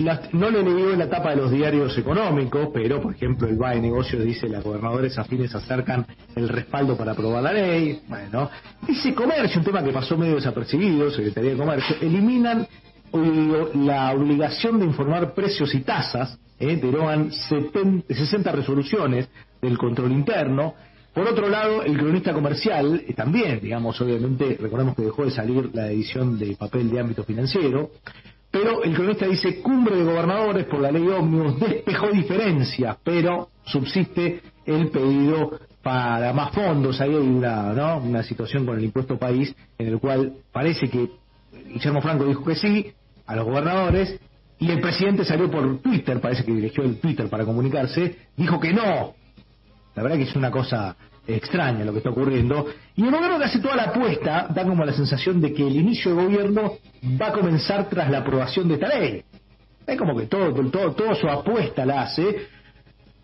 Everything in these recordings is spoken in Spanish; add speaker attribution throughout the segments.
Speaker 1: no le leí la tapa de los diarios económicos, pero por ejemplo el BAE Negocios dice las gobernadores afines acercan el respaldo para aprobar la ley. Bueno, dice comercio, un tema que pasó medio desapercibido, Secretaría de Comercio, eliminan la obligación de informar precios y tasas, eh, derogan 60 resoluciones del control interno. Por otro lado, el cronista comercial eh, también, digamos, obviamente, recordemos que dejó de salir la edición de papel de ámbito financiero, pero el cronista dice, cumbre de gobernadores por la ley ómnibus despejó diferencias, pero subsiste el pedido para más fondos. Ahí hay una, situación con el impuesto país en el cual parece que Guillermo Franco dijo que sí a los gobernadores y el presidente salió por Twitter, parece que dirigió el Twitter para comunicarse, dijo que no. La verdad que es una cosa extraña lo que está ocurriendo. Y el gobierno que hace toda la apuesta da como la sensación de que el inicio de gobierno va a comenzar tras la aprobación de esta ley. Es como que todo, todo, toda su apuesta la hace.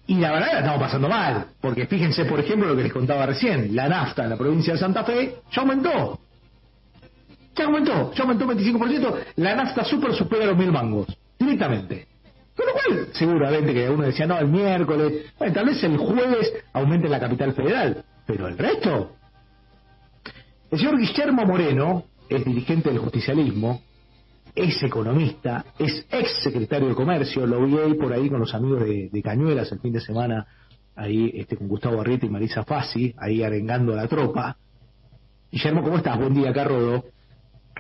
Speaker 1: Y la verdad la estamos pasando mal. Porque fíjense, por ejemplo, lo que les contaba recién. La nafta en la provincia de Santa Fe ya aumentó. Ya aumentó. Ya aumentó 25%. La nafta super supera los mil mangos. Directamente. Con lo cual, seguramente que uno decía, no, el miércoles, bueno, tal vez el jueves aumente la capital federal, pero el resto. El señor Guillermo Moreno es dirigente del justicialismo, es economista, es ex secretario de Comercio, lo vi ahí por ahí con los amigos de, Cañuelas el fin de semana, ahí este, con Gustavo Arrieta y Marisa Fassi, ahí arengando a la tropa. Guillermo, ¿cómo estás? Buen día, acá Rodo.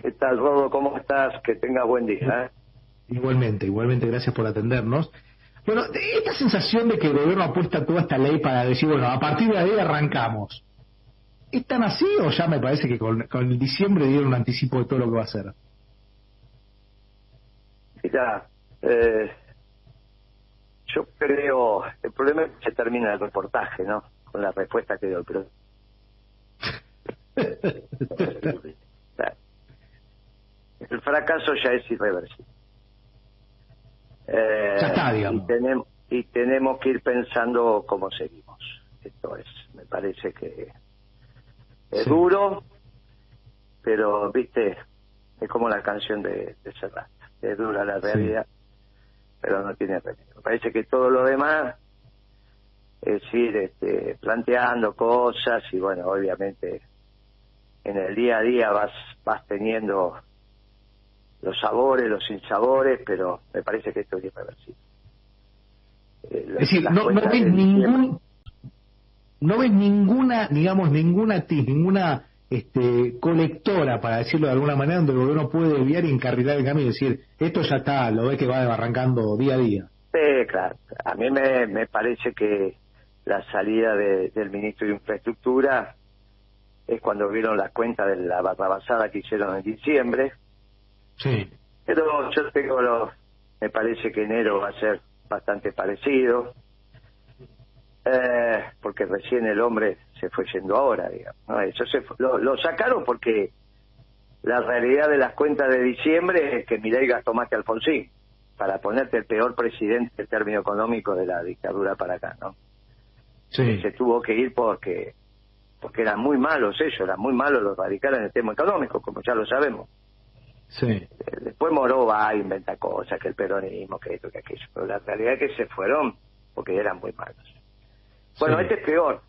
Speaker 2: ¿Qué tal, Rodo? ¿Cómo estás? Que tengas buen día. ¿eh?
Speaker 1: Igualmente, igualmente, gracias por atendernos. Bueno, esta sensación de que el gobierno apuesta toda esta ley para decir, bueno, a partir de ahí arrancamos, ¿es tan así o ya me parece que con, el diciembre dieron un anticipo de todo lo que va a hacer?
Speaker 2: Mira, eh, yo creo, el problema es que se termina el reportaje, ¿no? Con la respuesta que dio el presidente. el fracaso ya es irreversible. Eh, y tenemos, y tenemos que ir pensando cómo seguimos. Esto es, me parece que es duro, pero, viste, es como la canción de, de Serrat. Es dura la realidad, pero no tiene remedio. Me parece que todo lo demás es ir este, planteando cosas y, bueno, obviamente en el día a día vas, vas teniendo los sabores, los sinsabores, pero me parece que esto es irreversible.
Speaker 1: Eh, es decir, no, no ves ningún, no ves ninguna, digamos, ninguna ninguna este, colectora, para decirlo de alguna manera, donde el gobierno puede desviar y encarrilar el camino y decir, esto ya está, lo ves que va arrancando día a día.
Speaker 2: Sí, claro. A mí me, me parece que la salida del ministro de Infraestructura es cuando vieron las cuentas de la barrabasada que hicieron en diciembre,
Speaker 1: Sí.
Speaker 2: Pero yo tengo los, me parece que enero va a ser bastante parecido, eh, porque recién el hombre se fue yendo ahora, digamos. Eso se lo, sacaron porque la realidad de las cuentas de diciembre es que Milei gastó más que Alfonsín, para ponerte el peor presidente en término económico de la dictadura para acá, ¿no?
Speaker 1: Sí.
Speaker 2: Se tuvo que ir porque porque eran muy malos ellos, eran muy malos los radicales en el tema económico, como ya lo sabemos.
Speaker 1: Sí. Eh,
Speaker 2: después Moró va a inventar cosas, que el peronismo, que esto, que aquello. Pero la realidad es que se fueron porque eran muy malos. Bueno, este es peor.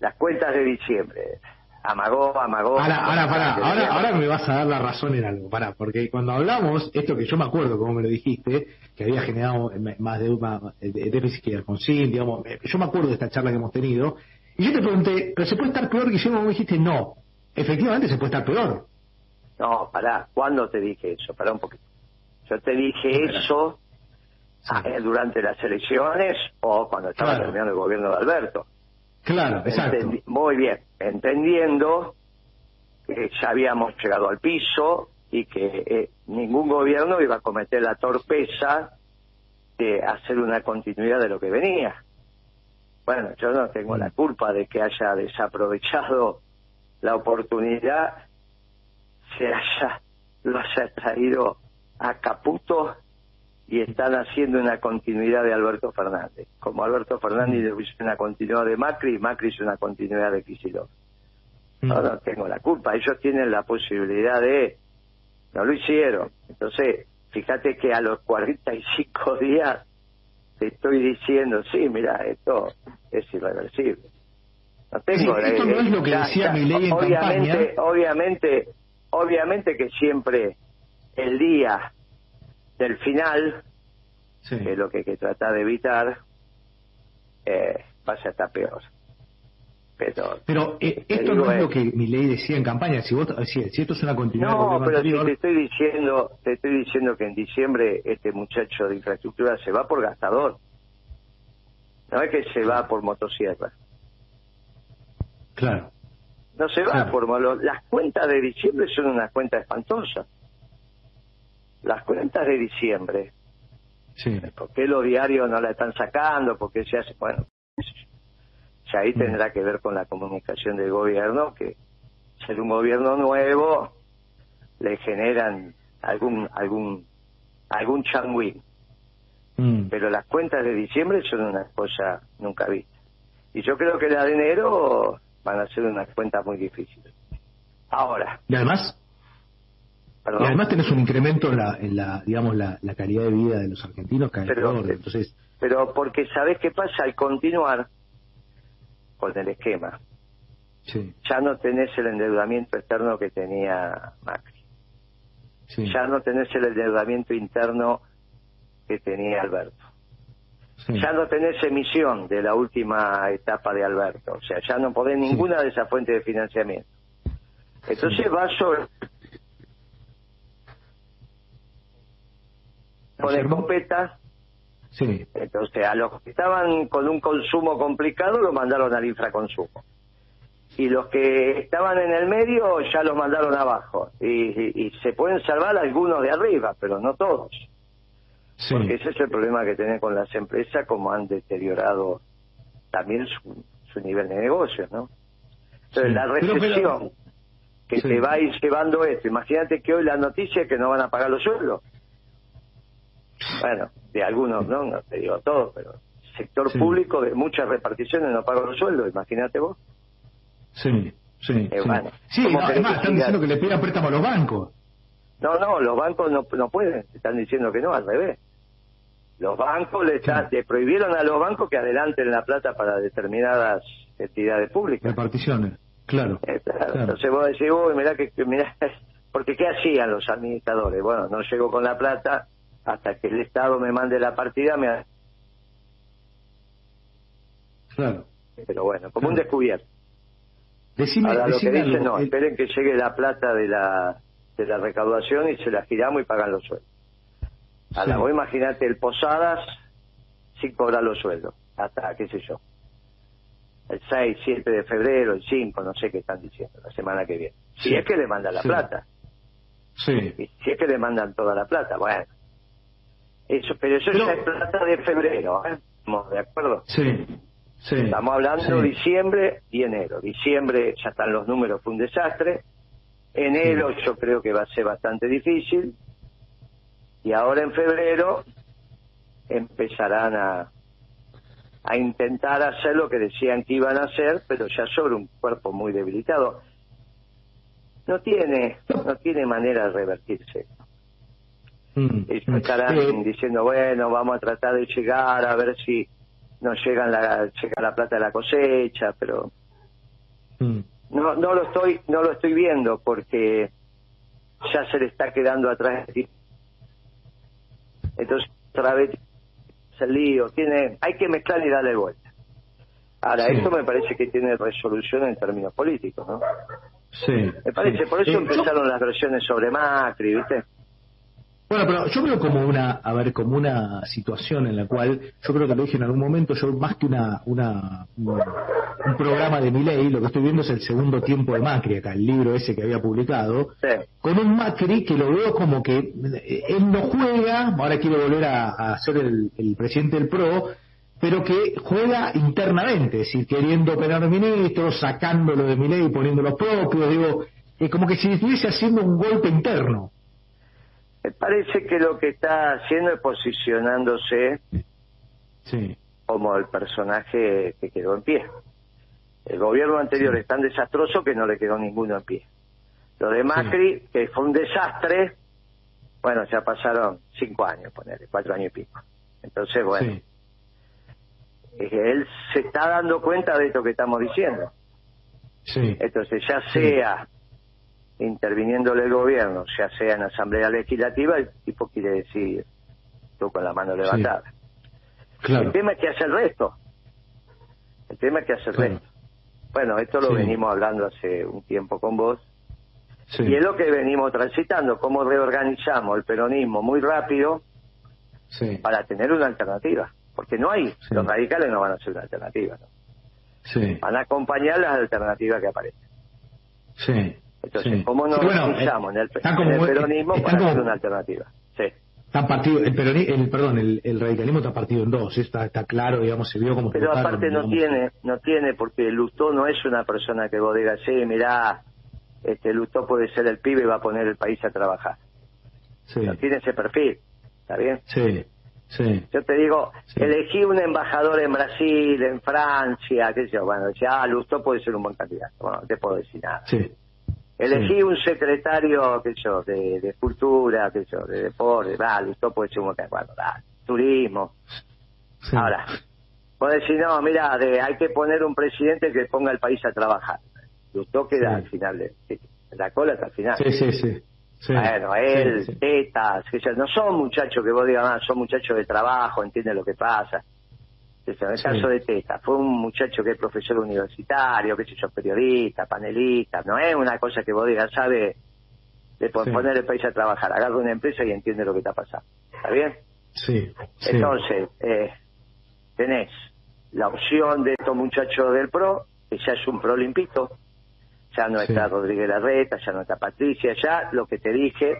Speaker 2: Las cuentas de diciembre. Amagó, amagó.
Speaker 1: Ahora, ahora, ahora, ahora me vas a dar la razón en algo, para, porque cuando hablamos, esto que yo me acuerdo, como me lo dijiste, que había generado más de una déficit que Alfonsín, digamos, yo me acuerdo de esta charla que hemos tenido, y yo te pregunté, ¿pero se puede estar peor que yo? me dijiste, no, efectivamente se puede estar peor.
Speaker 2: No, pará, ¿cuándo te dije eso? Pará un poquito. Yo te dije eso eh, durante las elecciones o cuando estaba terminando el gobierno de Alberto.
Speaker 1: Claro, exacto.
Speaker 2: muy bien, entendiendo que ya habíamos llegado al piso y que eh, ningún gobierno iba a cometer la torpeza de hacer una continuidad de lo que venía. Bueno, yo no tengo la mm. culpa de que haya desaprovechado la oportunidad se haya, lo haya traído a Caputo y están haciendo una continuidad de Alberto Fernández. Como Alberto Fernández mm. hizo una continuidad de Macri, Macri hizo una continuidad de Kicillof. Mm. No, no tengo la culpa, ellos tienen la posibilidad de... No lo hicieron. Entonces, fíjate que a los 45 días te estoy diciendo, sí, mira, esto es irreversible.
Speaker 1: No tengo... esto no es lo que decía mi ley en
Speaker 2: obviamente, Obviamente, obviamente que siempre el día del final, que es lo que hay que tratar de evitar, eh, pasa hasta peor.
Speaker 1: Pero, eh, esto no es lo que mi ley decía en campaña. Si, vos, si, esto es una continuidad
Speaker 2: no, pero te estoy diciendo, te estoy diciendo que en diciembre este muchacho de infraestructura se va por gastador. No es que se va por motosierra.
Speaker 1: Claro.
Speaker 2: No se va por las cuentas de diciembre son unas cuentas espantosas. Las cuentas de diciembre.
Speaker 1: Sí.
Speaker 2: ¿Por qué los diarios no la están sacando? ¿Por qué se hace? Bueno, ya ahí mm. tendrá que ver con la comunicación del gobierno, que ser un gobierno nuevo le generan algún algún algún changüín. Mm. Pero las cuentas de diciembre son una cosa nunca vista. Y yo creo que la de enero van a ser unas cuentas muy difíciles. Ahora.
Speaker 1: Y además, y además tenés un incremento en la, en la digamos, la, calidad de vida de los argentinos cada pero, entonces...
Speaker 2: Pero porque sabés qué pasa, al continuar, con el esquema. Ya no tenés el endeudamiento externo que tenía Macri. Ya no tenés el endeudamiento interno que tenía Alberto. Ya no tenés emisión de la última etapa de Alberto. O sea, ya no podés ninguna de esas fuentes de financiamiento. Entonces va sobre... Con escopeta
Speaker 1: Sí.
Speaker 2: Entonces, a los que estaban con un consumo complicado los mandaron al infraconsumo. Y los que estaban en el medio ya los mandaron abajo. Y, se pueden salvar algunos de arriba, pero no todos. Porque ese es el problema que tienen con las empresas, como han deteriorado también su, su nivel de negocio, ¿no? Entonces, la recesión que te va a ir llevando esto, imagínate que hoy la noticia es que no van a pagar los sueldos. Bueno, de algunos, ¿no? No te digo todos, pero sector público de muchas reparticiones no pagan los sueldos, imagínate vos.
Speaker 1: Sí, sí. Eh, sí, además están diciendo que le pidan préstamo a los bancos.
Speaker 2: No, no, los bancos no, no pueden, están diciendo que no, al revés. Los bancos le, están, le prohibieron a los bancos que adelanten la plata para determinadas entidades públicas.
Speaker 1: Reparticiones, claro.
Speaker 2: Eh, Entonces vos decís, uy, mirá que, mirá, porque ¿qué hacían los administradores? Bueno, no llegó con la plata, hasta que el Estado me mande la partida me
Speaker 1: claro
Speaker 2: pero bueno como un descubierto
Speaker 1: decime, Ahora
Speaker 2: lo que dicen no esperen que llegue la plata de la de la recaudación y se la giramos y pagan los sueldos Ahora vos imagínate el Posadas sin cobrar los sueldos hasta qué sé yo el 6, 7 de febrero, el 5, no sé qué están diciendo, la semana que viene. Si es que le mandan la plata.
Speaker 1: Sí.
Speaker 2: Si es que le mandan toda la plata, bueno. Eso, pero eso ya es plata de febrero, ¿eh? ¿Estamos de acuerdo?
Speaker 1: Sí, sí.
Speaker 2: Estamos hablando de diciembre y enero. Diciembre ya están los números, fue un desastre. Enero yo creo que va a ser bastante difícil. Y ahora en febrero empezarán a, a intentar hacer lo que decían que iban a hacer, pero ya sobre un cuerpo muy debilitado. No tiene, no tiene manera de revertirse. Mm, mm. estarán diciendo, bueno, vamos a tratar de llegar a ver si nos llegan la, llega la plata de la cosecha, pero mm. no, no lo estoy, no lo estoy viendo porque ya se le está quedando atrás. Entonces, otra vez el lío, tiene, hay que mezclar y darle vuelta. Ahora, esto me parece que tiene resolución en términos políticos, ¿no?
Speaker 1: Sí.
Speaker 2: Me parece, por eso empezaron las versiones sobre Macri, ¿viste?
Speaker 1: Bueno, pero yo veo como una, a ver, como una situación en la cual, yo creo que lo dije en algún momento, yo más que una, una un programa de mi ley, lo que estoy viendo es el segundo tiempo de Macri acá, el libro ese que había publicado, con un Macri que lo veo como que eh, él no juega, ahora quiere volver a, ser el, presidente del PRO, pero que juega internamente, es decir, queriendo operar ministros, sacándolo de mi ley, poniendo los propios, digo, es como que si estuviese haciendo un golpe interno.
Speaker 2: Me parece que lo que está haciendo es posicionándose como el personaje que quedó en pie. El gobierno anterior es tan desastroso que no le quedó ninguno en pie. Lo de Macri, que fue un desastre, Bueno, ya pasaron cinco años, ponerle, cuatro años y pico. Entonces, bueno,
Speaker 1: Sí,
Speaker 2: él se está dando cuenta de esto que estamos diciendo. Entonces, ya sea interviniéndole el gobierno, ya sea en asamblea legislativa, el tipo quiere decir, tú con la mano levantada.
Speaker 1: claro.
Speaker 2: El tema es que hace el resto. El tema es que hace el
Speaker 1: Claro.
Speaker 2: resto. Bueno, esto lo
Speaker 1: Sí.
Speaker 2: venimos hablando hace un tiempo con vos.
Speaker 1: Sí,
Speaker 2: Y es lo que venimos transitando, cómo reorganizamos el peronismo muy rápido para tener una alternativa. Porque no hay, los radicales no van a ser una alternativa, van a acompañar las alternativas que aparecen.
Speaker 1: sí.
Speaker 2: Entonces,
Speaker 1: sí.
Speaker 2: ¿cómo nos
Speaker 1: Sí, bueno, eh,
Speaker 2: en el,
Speaker 1: están
Speaker 2: en
Speaker 1: como
Speaker 2: el
Speaker 1: muy-
Speaker 2: peronismo
Speaker 1: están
Speaker 2: para
Speaker 1: como-
Speaker 2: hacer una alternativa? Sí.
Speaker 1: Están partido, el, peroni- el perdón, el, el radicalismo está partido en dos, está, está claro, digamos, se vio como
Speaker 2: Pero
Speaker 1: votaron,
Speaker 2: aparte no tiene, no tiene, porque Lustó no es una persona que vos digas, sí, mirá, este Lustó puede ser el pibe y va a poner el país a trabajar.
Speaker 1: Sí,
Speaker 2: No tiene ese perfil, ¿está bien?
Speaker 1: sí, sí,
Speaker 2: Yo te digo,
Speaker 1: Sí.
Speaker 2: elegí un embajador en Brasil, en Francia, qué sé yo, bueno, decía, ah, Lustó puede ser un buen candidato. Bueno, no te puedo decir nada.
Speaker 1: sí,
Speaker 2: Elegí
Speaker 1: Sí.
Speaker 2: un secretario, qué sé yo, de, de cultura, qué sé yo, de deporte, va, Lustó puede ser un bueno, da, turismo.
Speaker 1: sí.
Speaker 2: Ahora, vos decís, no, mira, de, hay que poner un presidente que ponga el país a trabajar. Lustó queda
Speaker 1: Sí.
Speaker 2: al final de, de- la cola hasta el final.
Speaker 1: Sí, sí, sí.
Speaker 2: Bueno, él, tetas, que ya no son muchachos que vos digas, ah, son muchachos de trabajo, entienden lo que pasa. En el
Speaker 1: Sí.
Speaker 2: caso de Teta, fue un muchacho que es profesor universitario, que sé yo, periodista, panelista, no es una cosa que vos digas, sabe de
Speaker 1: Sí.
Speaker 2: poner el país a trabajar, agarra una empresa y entiende lo que está pasando. ¿Está bien?
Speaker 1: Sí, sí.
Speaker 2: Entonces, eh, tenés la opción de estos muchachos del PRO, que ya es un PRO limpito, ya no está Rodríguez Larreta, ya no está Patricia, ya lo que te dije,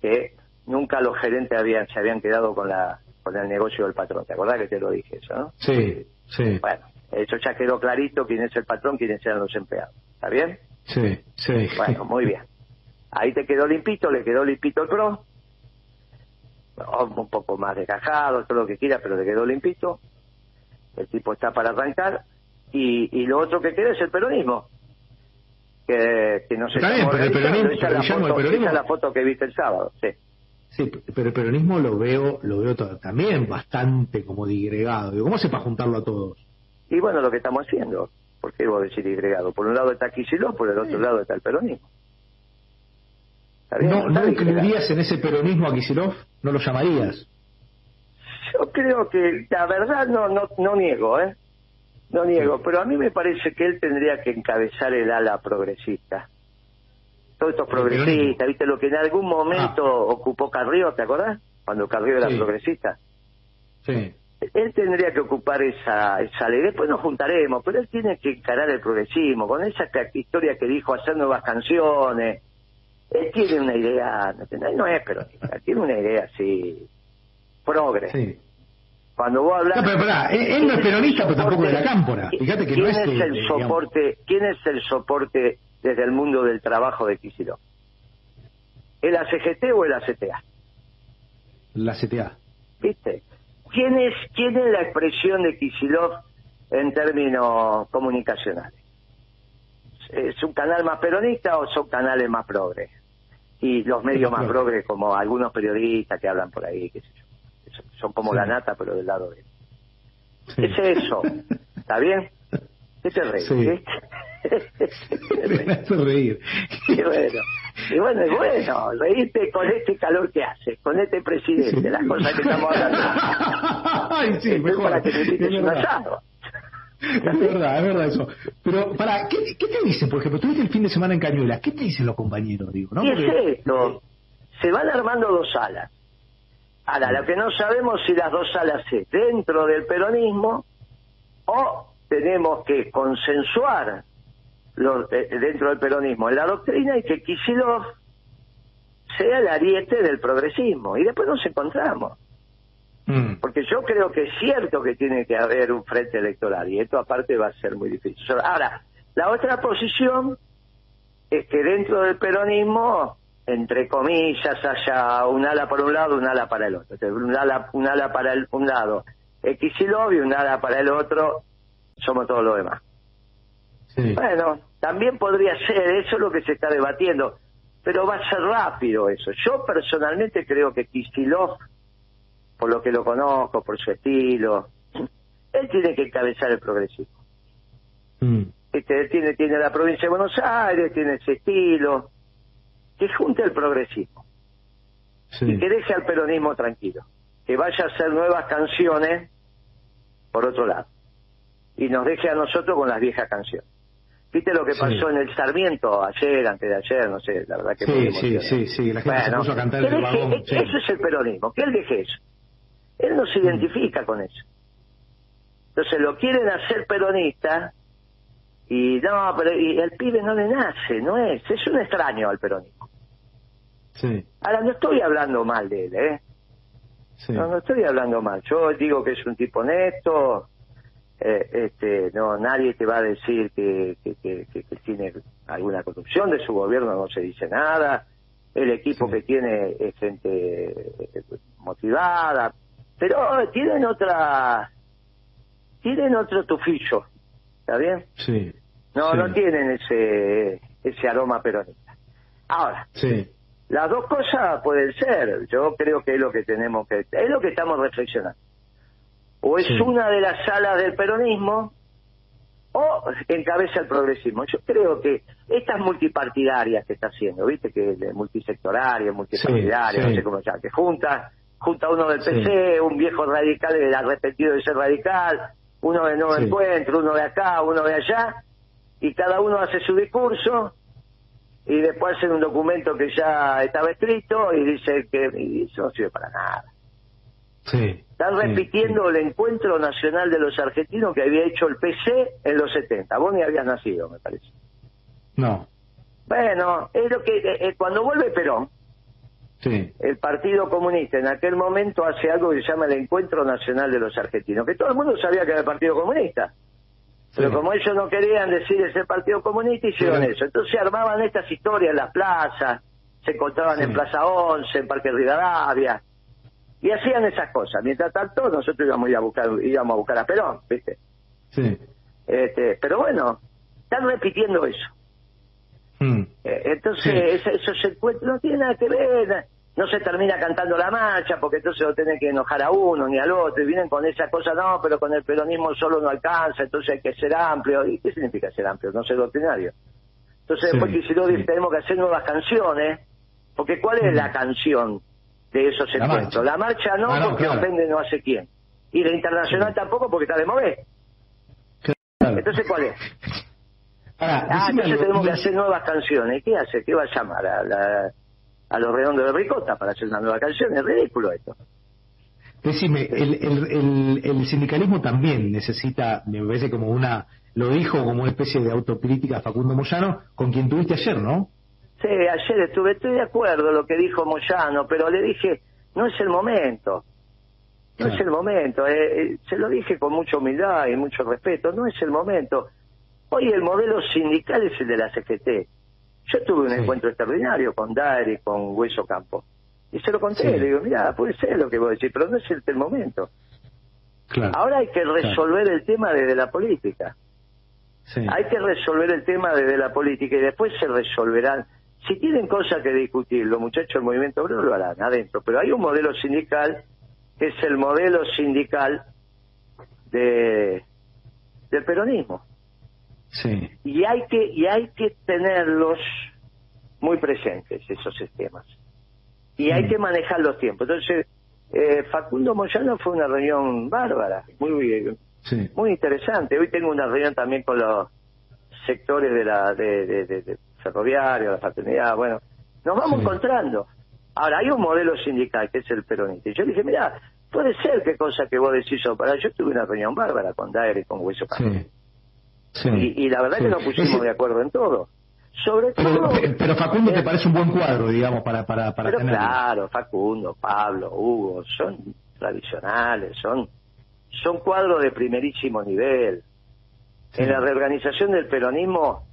Speaker 2: que nunca los gerentes habían se habían quedado con la con el negocio del patrón, ¿te acordás que te lo dije eso, no?
Speaker 1: Sí, sí,
Speaker 2: Bueno, eso ya quedó clarito quién es el patrón, quiénes eran los empleados, ¿está bien?
Speaker 1: sí, sí.
Speaker 2: Bueno, muy bien. Ahí te quedó limpito, le quedó limpito el PRO. Un poco más desgajado, todo lo que quiera, pero le quedó limpito. El tipo está para arrancar. Y, y lo otro que queda es el peronismo. Que, que no se
Speaker 1: Está bien, pero el peronismo-
Speaker 2: la
Speaker 1: Guillermo, el
Speaker 2: foto,
Speaker 1: peronismo-
Speaker 2: la foto que viste el sábado, sí.
Speaker 1: Sí, pero el peronismo lo veo, lo veo también bastante como digregado. ¿Cómo se para juntarlo a todos?
Speaker 2: Y bueno, lo que estamos haciendo. ¿Por qué vos decís disgregado? Por un lado está Kicillof, por el otro lado está el peronismo. ¿Está bien?
Speaker 1: ¿No, ¿No incluirías en ese peronismo a Kicillof? ¿No lo llamarías?
Speaker 2: Yo creo que la verdad no no no niego, ¿eh? No niego, pero a mí me parece que él tendría que encabezar el ala progresista. Todos estos
Speaker 1: El
Speaker 2: progresistas, ¿viste? Lo que en algún momento ocupó Carrió, ¿te acordás? Cuando Carrió era
Speaker 1: Sí.
Speaker 2: progresista.
Speaker 1: Sí,
Speaker 2: Él tendría que ocupar esa, esa ley. Después nos juntaremos, pero él tiene que encarar el progresismo, con esa historia que dijo, hacer nuevas canciones. Él tiene una idea, no, es peronista, tiene una idea así, progre.
Speaker 1: sí.
Speaker 2: Cuando vos hablas...
Speaker 1: No, pero pará, él- no es peronista, pero tampoco de la cámpora. Fíjate que
Speaker 2: ¿Quién
Speaker 1: no es
Speaker 2: el
Speaker 1: digamos-
Speaker 2: soporte, ¿Quién es el soporte desde el mundo del trabajo de Kicillof? ¿El ACGT o el ACTA?
Speaker 1: La CTA.
Speaker 2: ¿Viste? ¿Quién es, quién es la expresión de Kicillof en términos comunicacionales? ¿Es un canal más peronista o son canales más progres? Y los medios más
Speaker 1: progres.
Speaker 2: como algunos periodistas que hablan por ahí, qué sé yo. Son- como
Speaker 1: Sí.
Speaker 2: la nata, pero del lado de él.
Speaker 1: Sí.
Speaker 2: Es eso. ¿Está bien? ¿Qué te reís?
Speaker 1: Sí.
Speaker 2: ¿sí?
Speaker 1: Me hace reír.
Speaker 2: Y bueno, y bueno, y bueno, reíste con este calor que hace, con este presidente,
Speaker 1: Sí.
Speaker 2: las cosas que estamos hablando.
Speaker 1: Ay, sí,
Speaker 2: Esto es
Speaker 1: mejor.
Speaker 2: para que
Speaker 1: Es
Speaker 2: un asado.
Speaker 1: Es verdad, es verdad eso. Pero, para, ¿qué, ¿qué te dicen? Por ejemplo, tuviste el fin de semana en Cañuelas. ¿Qué te dicen los compañeros? Digo, ¿no?
Speaker 2: ¿Qué
Speaker 1: Porque-
Speaker 2: es esto? Se van armando dos alas. Ahora, lo que no sabemos si las dos alas es dentro del peronismo o tenemos que consensuar lo- eh, dentro del peronismo en la doctrina y que Kicillof sea el ariete del progresismo. Y después nos encontramos.
Speaker 1: Mm.
Speaker 2: Porque yo creo que es cierto que tiene que haber un frente electoral y esto aparte va a ser muy difícil. Ahora, la otra posición es que dentro del peronismo, entre comillas, haya un ala para un lado, un ala para el otro. Entonces, un ala, un ala para el, un lado Xilov y un ala para el otro, somos todos los demás.
Speaker 1: Sí.
Speaker 2: Bueno, también podría ser, eso es lo que se está debatiendo. pero va a ser rápido eso. Yo personalmente creo que Kisilov, por lo que lo conozco, por su estilo, él tiene que encabezar el progresismo. Mm. Este, tiene, tiene la provincia de Buenos Aires, tiene ese estilo, que junte el progresismo y que deje al peronismo tranquilo, que vaya a hacer nuevas canciones por otro lado y nos deje a nosotros con las viejas canciones. ¿Viste lo que pasó en el Sarmiento ayer, antes de ayer? No sé, la verdad que...
Speaker 1: Sí, sí, sí, sí, la gente se puso a cantar el vagón.
Speaker 2: Eso es el peronismo, que él deje eso. Él no se mm. identifica con eso. Entonces lo quieren hacer peronista y no, pero y el pibe no le nace, no es, es un extraño al peronismo. Sí. Ahora no estoy hablando mal de él, ¿eh? No, no estoy hablando mal. Yo digo que es un tipo honesto, eh, este, no, nadie te va a decir que, que, que, tiene alguna corrupción de su gobierno, no se dice nada. El equipo que tiene es gente eh, motivada, pero tienen otra, tienen otro tufillo, ¿está bien?
Speaker 1: Sí.
Speaker 2: No, no tienen ese, ese aroma peronista. Ahora,
Speaker 1: sí.
Speaker 2: las dos cosas pueden ser. Yo creo que es lo que tenemos que, es lo que estamos reflexionando o es una de las salas del peronismo o encabeza el progresismo. Yo creo que estas multipartidarias que está haciendo, viste que es multisectoraria, multipartidaria, no sé cómo se llama, que junta, junta uno del PC, un viejo radical arrepentido de ser radical, uno de nuevo encuentro, uno de acá, uno de allá, y cada uno hace su discurso y después hacen un documento que ya estaba escrito y dice que eso no sirve para nada. Están repitiendo el encuentro nacional de los argentinos que había hecho el PC en los 70. Vos ni habías nacido, me parece.
Speaker 1: No.
Speaker 2: Bueno, es lo que eh, eh, cuando vuelve Perón,
Speaker 1: sí.
Speaker 2: el Partido Comunista en aquel momento hace algo que se llama el Encuentro Nacional de los Argentinos, que todo el mundo sabía que era el Partido Comunista. Pero como ellos no querían decir ese Partido Comunista, hicieron eso. Entonces armaban estas historias en las plazas, se encontraban en Plaza 11, en Parque Rivadavia, y hacían esas cosas. Mientras tanto, nosotros íbamos a, buscar, íbamos a buscar a Perón, ¿viste?
Speaker 1: Sí.
Speaker 2: Este, pero bueno, están repitiendo eso.
Speaker 1: Hmm.
Speaker 2: Eh, entonces, eso, se no tiene nada que ver. No se termina cantando la marcha porque entonces no tiene que enojar a uno ni al otro. Y vienen con esa cosa, no, pero con el peronismo solo no alcanza, entonces hay que ser amplio. ¿Y qué significa ser amplio? No ser doctrinario. Entonces, después que si lo tenemos que hacer nuevas canciones, porque ¿cuál es la canción? De esos la encuentros. La marcha no, ah, porque ofende no hace quién. Y la internacional tampoco porque está de mover. Entonces, ¿cuál es? ah, entonces tenemos que hacer nuevas canciones. ¿Qué hace? ¿Qué va a llamar? A, la, a los redondos de ricota para hacer una nueva canción. Es ridículo esto.
Speaker 1: Decime, el, el, el, sindicalismo también necesita, me parece como una, lo dijo como una especie de autocrítica Facundo Moyano, con quien tuviste ayer, ¿no?
Speaker 2: Sí, ayer estuve, estoy de acuerdo lo que dijo Moyano, pero le dije, no es el momento. No es el momento. Eh, eh, se lo dije con mucha humildad y mucho respeto. No es el momento. Hoy el modelo sindical es el de la CGT. Yo tuve un encuentro extraordinario con Dari, con Hueso Campo. Y se lo conté. Le digo, mira, puede ser lo que vos decís, pero no es el, momento. Ahora hay que resolver el tema desde la política. Hay que resolver el tema desde la política y después se resolverán si tienen cosas que discutir, los muchachos del movimiento obrero lo harán adentro, pero hay un modelo sindical que es el modelo sindical de del peronismo.
Speaker 1: Sí.
Speaker 2: Y hay que y hay que tenerlos muy presentes esos sistemas. Y hay mm. que manejar los tiempos. Entonces, eh, Facundo Moyano fue una reunión bárbara, muy muy interesante. Hoy tengo una reunión también con los sectores de la de, ferroviario, la fraternidad, bueno, nos vamos encontrando. Ahora, hay un modelo sindical que es el peronista. Y yo dije, mira, puede ser que cosa que vos decís, para yo tuve una reunión bárbara con Daer y con Hueso
Speaker 1: sí.
Speaker 2: Y, la verdad que nos pusimos de acuerdo en todo. Sobre todo...
Speaker 1: Pero, Facundo te parece un buen cuadro, digamos, para, para, para
Speaker 2: pero claro, Facundo, Pablo, Hugo, son tradicionales, son, son cuadros de primerísimo nivel. En la reorganización del peronismo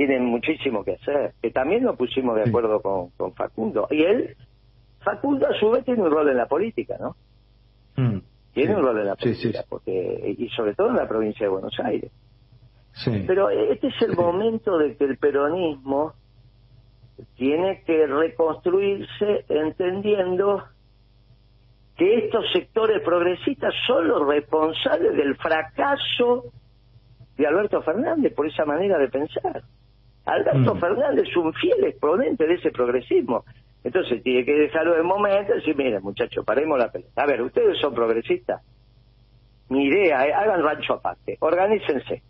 Speaker 2: tienen muchísimo que hacer, que también nos pusimos de acuerdo con, con, Facundo. Y él, Facundo a su vez tiene un rol en la política, ¿no?
Speaker 1: Mm.
Speaker 2: Tiene un rol en la política, porque y sobre todo en la provincia de Buenos Aires. Pero este es el momento de que el peronismo tiene que reconstruirse entendiendo que estos sectores progresistas son los responsables del fracaso de Alberto Fernández por esa manera de pensar. Alberto mm. Fernández es un fiel exponente de ese progresismo. Entonces tiene que dejarlo de momento y decir, miren muchachos, paremos la pelota. A ver, ustedes son progresistas. Mi idea es, hagan rancho aparte, organícense.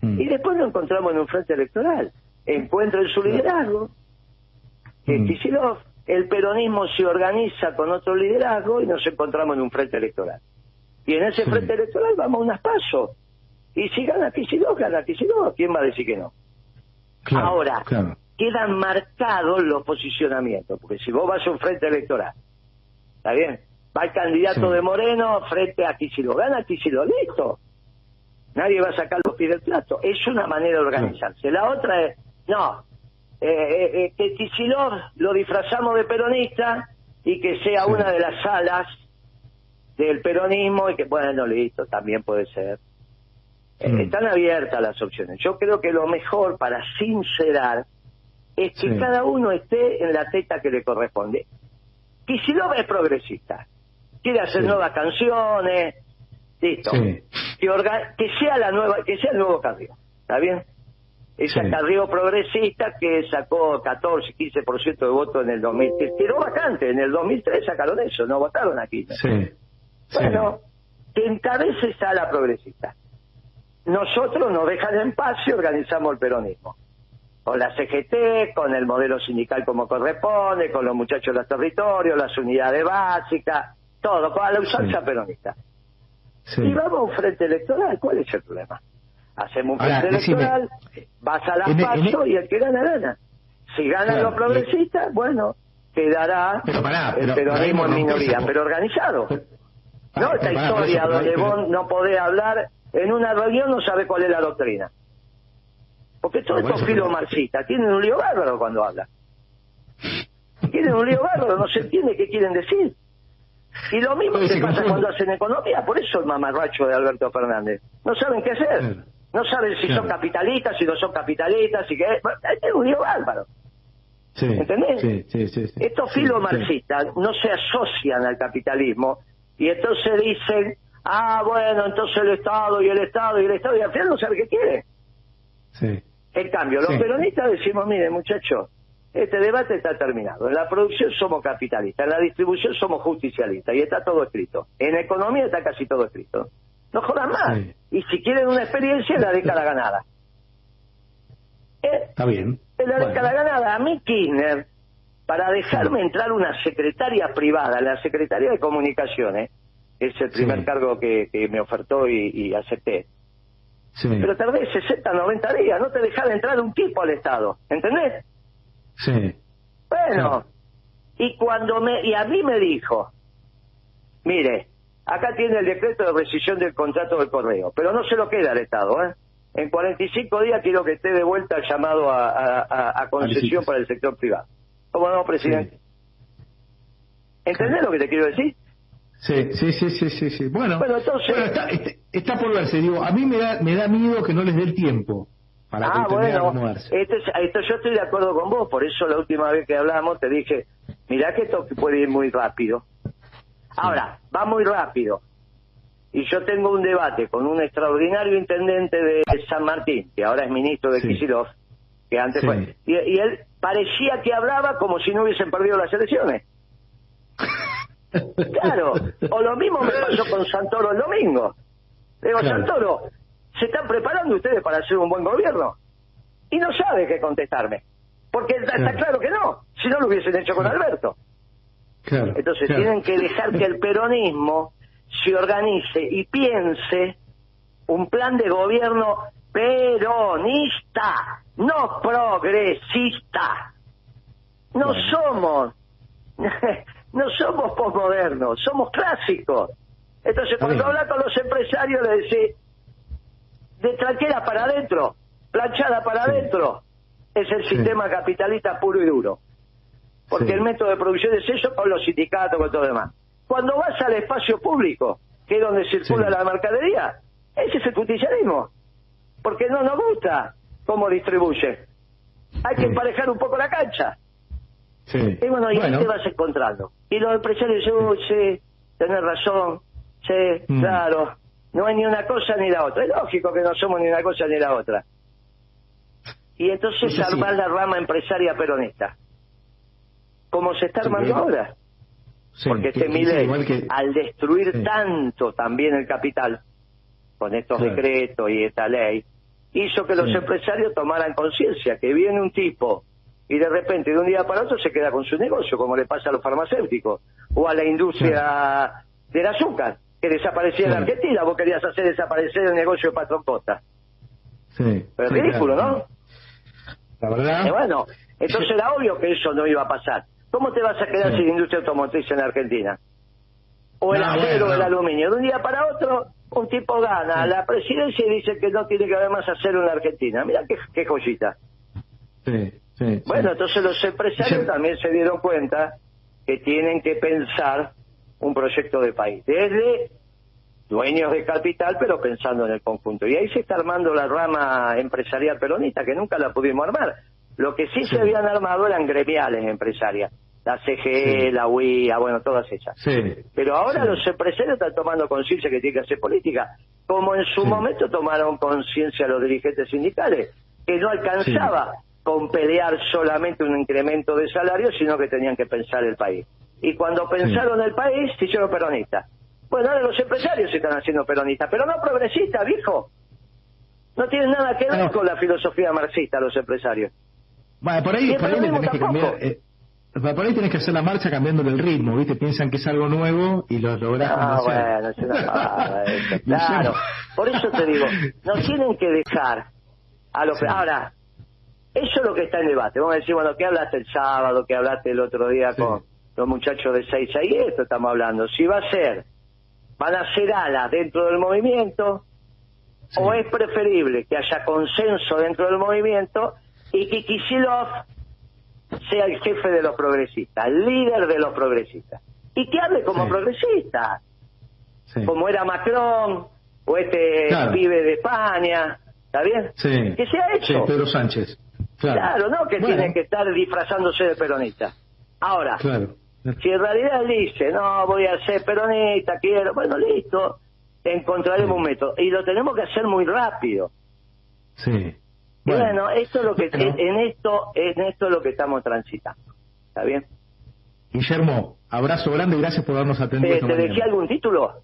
Speaker 2: Mm. Y después nos encontramos en un frente electoral. Encuentren su liderazgo. Mm. el peronismo se organiza con otro liderazgo y nos encontramos en un frente electoral. Y en ese frente electoral vamos a unas pasos. Y si gana Kicillof, gana Kicillof. ¿Quién va a decir que no? Ahora, quedan marcados los posicionamientos, porque si vos vas a un frente electoral, ¿está bien? Va el candidato de Moreno frente a Kicillof. Gana Kicillof, listo. Nadie va a sacar los pies del plato. Es una manera de organizarse. La otra es, no, eh, eh, eh, que Kicillof lo disfrazamos de peronista y que sea una de las salas del peronismo y que, bueno, listo, también puede ser. Mm. Están abiertas las opciones. Yo creo que lo mejor para sincerar es que cada uno esté en la teta que le corresponde. Y si no es progresista, quiere hacer nuevas canciones, listo. Que, que, sea la nueva, que sea el nuevo Carrió, ¿está bien? Esa Carrió progresista que sacó 14, 15% de votos en el 2000, que tiró bastante, en el 2003 sacaron eso, no votaron aquí. Bueno, que encabece está la progresista nosotros nos dejan en paz y organizamos el peronismo. Con la CGT, con el modelo sindical como corresponde, con los muchachos de los territorios, las unidades básicas, todo, con la usanza peronista. Y vamos a un frente electoral, ¿cuál es el problema? Hacemos un frente electoral, vas a las pasos y el que gana, gana. Si ganan los progresistas, bueno, quedará el peronismo en minoría, pero organizado. no esta historia donde vos no podés hablar en una reunión no sabe cuál es la doctrina. Porque todos estos filos marxistas tienen un lío bárbaro cuando hablan. Tienen un lío bárbaro, no se entiende qué quieren decir. Y lo mismo se pasa cuando hacen economía, por eso el mamarracho de Alberto Fernández. No saben qué hacer. No saben si son capitalistas, si no son capitalistas, si que es un lío bárbaro. Sí, ¿Entendés? Estos filos marxistas no se asocian al capitalismo y entonces dicen ah, bueno, entonces el Estado y el Estado y el Estado, y al final no sabe qué quiere. Sí. En cambio, los peronistas decimos, mire muchachos, este debate está terminado. En la producción somos capitalistas, en la distribución somos justicialistas y está todo escrito. En economía está casi todo escrito. No jodan más. Y si quieren una experiencia, en la década ganada.
Speaker 1: Eh, está bien.
Speaker 2: En la década ganada, a mí Kirchner, para dejarme entrar una secretaria privada, la Secretaría de Comunicaciones, es el primer cargo que, me ofertó y, acepté. Pero tardé 60, 90 días, no te dejaba entrar un tipo al Estado, ¿entendés?
Speaker 1: Sí.
Speaker 2: Bueno, y cuando me, y a mí me dijo, mire, acá tiene el decreto de rescisión del contrato del correo, pero no se lo queda al Estado, ¿eh? En 45 días quiero que esté de vuelta el llamado a, concesión para el sector privado. ¿Cómo no, presidente? ¿Entendés lo que te quiero decir?
Speaker 1: Sí, sí, sí, sí, sí, Bueno, entonces... Este, está, por verse. Digo, a mí me da, me da miedo que no les dé el tiempo para ah, bueno,
Speaker 2: esto, esto yo estoy de acuerdo con vos, por eso la última vez que hablamos te dije, mirá que esto puede ir muy rápido. Ahora, va muy rápido. Y yo tengo un debate con un extraordinario intendente de San Martín, que ahora es ministro de sí. que antes fue. Y, y él parecía que hablaba como si no hubiesen perdido las elecciones. Claro, o lo mismo me pasó con Santoro el domingo. Digo, Santoro, ¿se están preparando ustedes para hacer un buen gobierno? Y no sabe qué contestarme. Porque está, claro. que no, si no lo hubiesen hecho con Alberto. Entonces tienen que dejar que el peronismo se organice y piense un plan de gobierno peronista, no progresista. No somos no somos posmodernos, somos clásicos. Entonces, cuando habla con los empresarios, le decís, de tranquera para adentro, planchada para adentro, es el sistema capitalista puro y duro. Porque el método de producción es eso con los sindicatos, con todo lo demás. Cuando vas al espacio público, que es donde circula la mercadería, ese es el justicialismo. Porque no nos gusta cómo distribuye. Hay que emparejar un poco la cancha.
Speaker 1: Sí.
Speaker 2: Y bueno, y ahí te vas encontrando. Y los empresarios dicen, uy, sí, tenés razón, sí,
Speaker 1: Mm.
Speaker 2: claro, no hay ni una cosa ni la otra. Es lógico que no somos ni una cosa ni la otra. Y entonces
Speaker 1: sí.
Speaker 2: armar la rama empresaria peronista. Como se está armando ahora. Porque
Speaker 1: que-
Speaker 2: este
Speaker 1: que-
Speaker 2: al destruir tanto también el capital, con estos
Speaker 1: Claro.
Speaker 2: decretos y esta ley, hizo que los empresarios tomaran conciencia que viene un tipo y de repente de un día para otro se queda con su negocio, como le pasa a los farmacéuticos o a la industria del azúcar, que desaparecía en
Speaker 1: Sí.
Speaker 2: Argentina. Vos querías hacer desaparecer el negocio de Patrón Costa.
Speaker 1: Sí,
Speaker 2: Pero es ridículo,
Speaker 1: claro.
Speaker 2: ¿no?
Speaker 1: La verdad.
Speaker 2: Y bueno, entonces era obvio que eso no iba a pasar. ¿Cómo te vas a quedar sin industria automotriz en Argentina? O el
Speaker 1: No,
Speaker 2: acero,
Speaker 1: bueno,
Speaker 2: el aluminio. De un día para otro, un tipo gana la presidencia y dice que no tiene que haber más acero en la Argentina. Mira qué, qué joyita.
Speaker 1: Sí, sí.
Speaker 2: Bueno,
Speaker 1: sí.
Speaker 2: entonces los empresarios
Speaker 1: Sí.
Speaker 2: también se dieron cuenta que tienen que pensar un proyecto de país. Desde dueños de capital, pero pensando en el conjunto. Y ahí se está armando la rama empresarial peronista, que nunca la pudimos armar. Lo que sí, se habían armado eran gremiales empresarias. La CGE, la UIA, bueno, todas ellas.
Speaker 1: Sí.
Speaker 2: Pero ahora los empresarios están tomando conciencia que tienen que hacer política, como en su momento tomaron conciencia los dirigentes sindicales, que no alcanzaba con pelear solamente un incremento de salario, sino que tenían que pensar el país. Y cuando pensaron el país, se hicieron peronistas. Bueno, ahora los empresarios se están haciendo peronistas, pero no progresistas, viejo. No tienen nada que ver
Speaker 1: No.
Speaker 2: con la filosofía marxista los empresarios.
Speaker 1: Bueno, por ahí, por ahí tenés que cambiar. eh, por ahí tenés que hacer la marcha cambiándole el ritmo, ¿viste? Piensan que es algo nuevo y lo lográs
Speaker 2: Ah, bueno, es una claro. Por eso te digo, no tienen que dejar a los... Ahora, eso es lo que está en debate. Vamos a decir, bueno, ¿qué hablaste el sábado? ¿Qué hablaste el otro día
Speaker 1: Sí.
Speaker 2: con los muchachos de 6 ahí? Esto estamos hablando. Si va a ser, van a ser alas dentro del movimiento,
Speaker 1: Sí.
Speaker 2: o es preferible que haya consenso dentro del movimiento y que Kicillof sea el jefe de los progresistas, el líder de los progresistas. Y que hable como
Speaker 1: Sí.
Speaker 2: progresista,
Speaker 1: Sí.
Speaker 2: como era Macron o este
Speaker 1: Claro.
Speaker 2: pibe de España, ¿está bien?
Speaker 1: Sí.
Speaker 2: Que sea
Speaker 1: Sí,
Speaker 2: eso.
Speaker 1: Pedro Sánchez. Claro,
Speaker 2: Claro, no que
Speaker 1: Bueno,
Speaker 2: tiene que estar disfrazándose de peronista. Ahora,
Speaker 1: Claro.
Speaker 2: si en realidad dice, no, voy a ser peronista, quiero, bueno, listo, encontraremos un método. Y lo tenemos que hacer muy rápido.
Speaker 1: Sí.
Speaker 2: Bueno, esto es lo que
Speaker 1: Bueno.
Speaker 2: en esto en esto es lo que estamos transitando. ¿Está bien?
Speaker 1: Guillermo, abrazo grande y gracias por darnos atendido.
Speaker 2: ¿Te,
Speaker 1: esta
Speaker 2: te dejé algún título?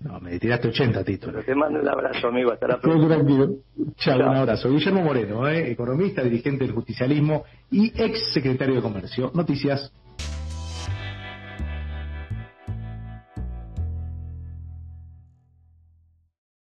Speaker 1: No, me tiraste 80 títulos.
Speaker 2: Te mando un abrazo, amigo. Hasta la próxima.
Speaker 1: tranquilo. Chao,
Speaker 2: Chao.
Speaker 1: un abrazo. Guillermo Moreno, ¿eh? economista, dirigente del justicialismo y ex secretario de Comercio. Noticias